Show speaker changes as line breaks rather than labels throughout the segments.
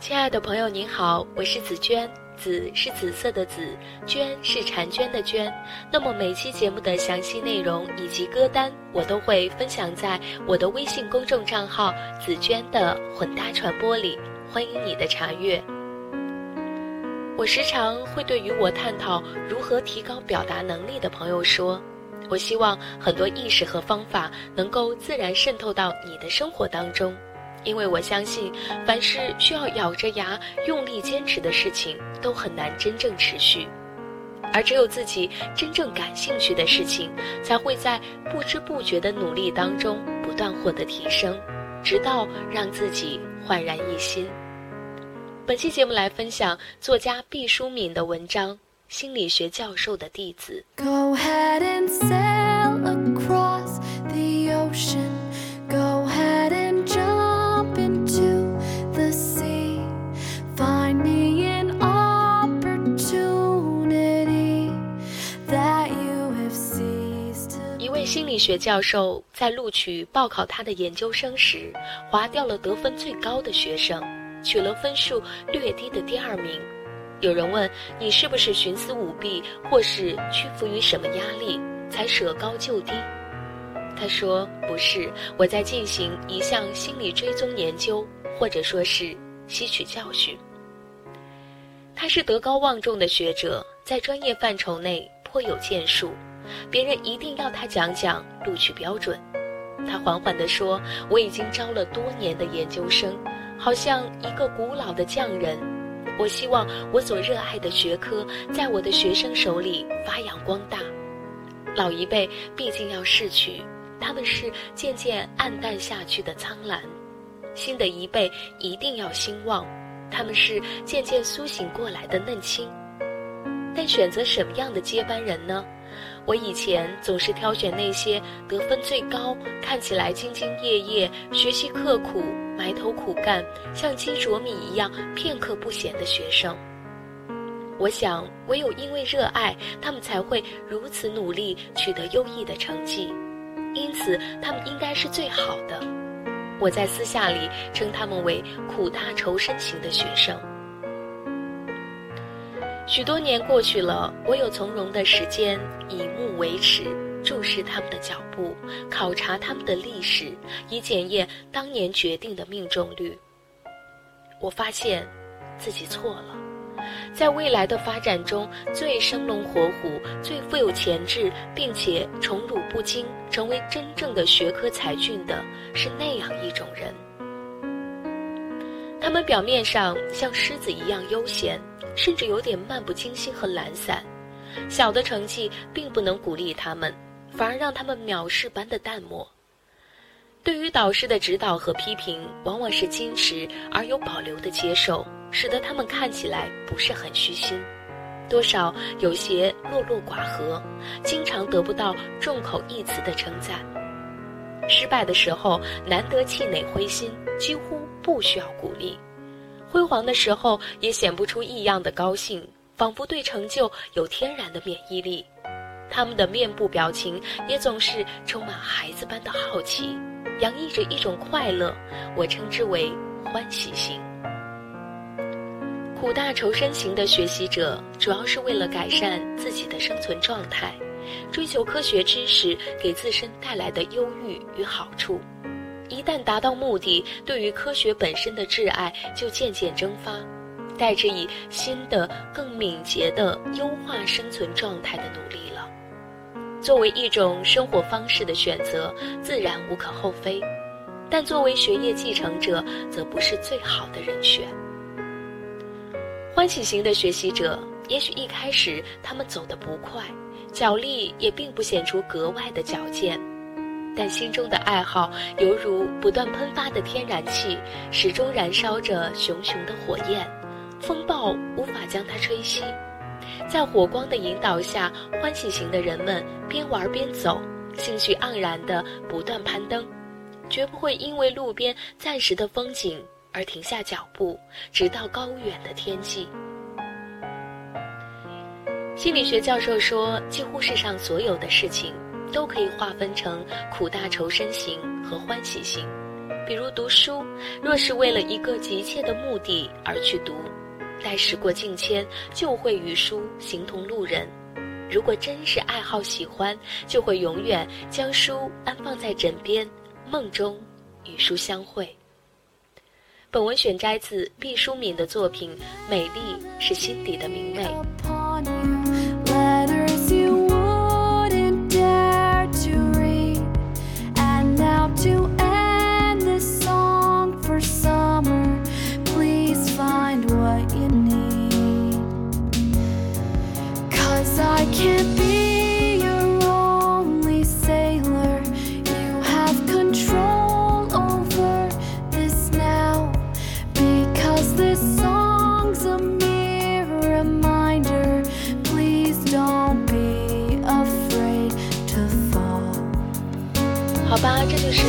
亲爱的朋友，您好，我是紫娟，紫是紫色的紫，娟是婵娟的娟。那么每期节目的详细内容以及歌单，我都会分享在我的微信公众账号“紫娟的混搭传播”里，欢迎你的查阅。我时常会对与我探讨如何提高表达能力的朋友说，我希望很多意识和方法能够自然渗透到你的生活当中。因为我相信，凡是需要咬着牙用力坚持的事情，都很难真正持续，而只有自己真正感兴趣的事情，才会在不知不觉的努力当中不断获得提升，直到让自己焕然一新。本期节目来分享作家毕淑敏的文章《心理学教授的弟子》。
Go ahead
学教授在录取报考他的研究生时，划掉了得分最高的学生，取了分数略低的第二名。有人问你是不是徇私舞弊，或是屈服于什么压力才舍高就低？他说不是，我在进行一项心理追踪研究，或者说是吸取教训。他是德高望重的学者，在专业范畴内颇有建树，别人一定要他讲讲录取标准。他缓缓地说：“我已经招了多年的研究生，好像一个古老的匠人。我希望我所热爱的学科在我的学生手里发扬光大。老一辈毕竟要逝去，他们是渐渐暗淡下去的苍蓝；新的一辈一定要兴旺，他们是渐渐苏醒过来的嫩青。但选择什么样的接班人呢？我以前总是挑选那些得分最高、看起来兢兢业业、学习刻苦、埋头苦干、像鸡啄米一样片刻不闲的学生。我想，唯有因为热爱，他们才会如此努力取得优异的成绩，因此他们应该是最好的。我在私下里称他们为苦大仇深型的学生。许多年过去了，我有从容的时间，以目为尺，注视他们的脚步，考察他们的历史，以检验当年决定的命中率。我发现，自己错了。在未来的发展中，最生龙活虎、最富有潜质，并且宠辱不惊，成为真正的学科才俊的，是那样一种人。他们表面上像狮子一样悠闲，甚至有点漫不经心和懒散。小的成绩并不能鼓励他们，反而让他们藐视般的淡漠。对于导师的指导和批评，往往是矜持而有保留的接受，使得他们看起来不是很虚心，多少有些落落寡合，经常得不到众口一词的称赞。失败的时候，难得气馁灰心，几乎不需要鼓励；辉煌的时候，也显不出异样的高兴，仿佛对成就有天然的免疫力。他们的面部表情也总是充满孩子般的好奇，洋溢着一种快乐，我称之为欢喜型。苦大仇深型的学习者，主要是为了改善自己的生存状态，追求科学知识给自身带来的忧郁与好处。一旦达到目的，对于科学本身的挚爱就渐渐蒸发，带着以新的、更敏捷的优化生存状态的努力了。作为一种生活方式的选择，自然无可厚非，但作为学业继承者，则不是最好的人选。欢喜型的学习者，也许一开始他们走得不快，脚力也并不显出格外的矫健，但心中的爱好犹如不断喷发的天然气，始终燃烧着熊熊的火焰，风暴无法将它吹熄。在火光的引导下，欢喜型的人们边玩边走，兴趣盎然地不断攀登，绝不会因为路边暂时的风景而停下脚步，直到高远的天际。心理学教授说，几乎世上所有的事情都可以划分成苦大仇深型和欢喜型。比如读书，若是为了一个急切的目的而去读，待时过境迁，就会与书形同路人；如果真是爱好喜欢，就会永远将书安放在枕边，梦中与书相会。本文选摘自毕淑敏的作品《美丽是心底的明媚》。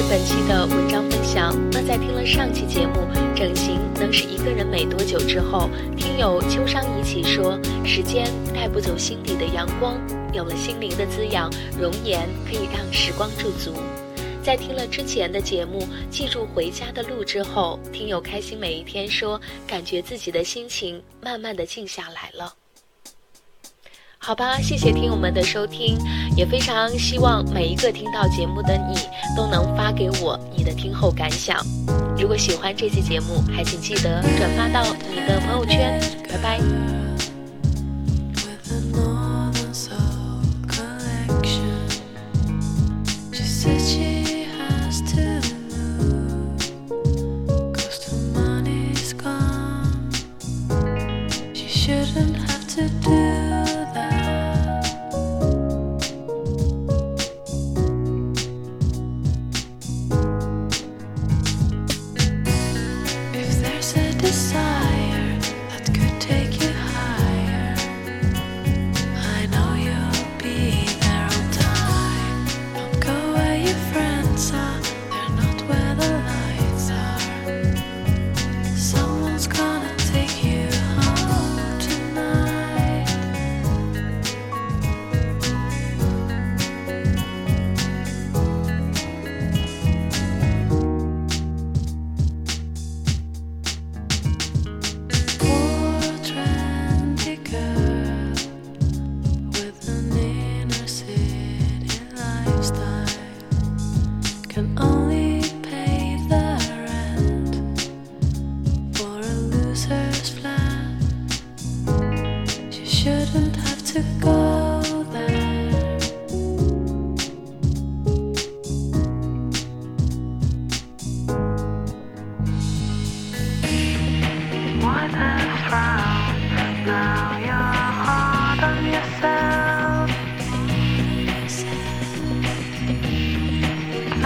本期的文章分享。那在听了上期节目《整形能使一个人美多久》之后，听友秋商一起说：“时间带不走心底的阳光，有了心灵的滋养，容颜可以让时光驻足。”在听了之前的节目《记住回家的路》之后，听友开心每一天说：“感觉自己的心情慢慢的静下来了。”好吧，谢谢听友们的收听，也非常希望每一个听到节目的你都能发给我你的听后感想。如果喜欢这期节目，还请记得转发到你的朋友圈。拜拜。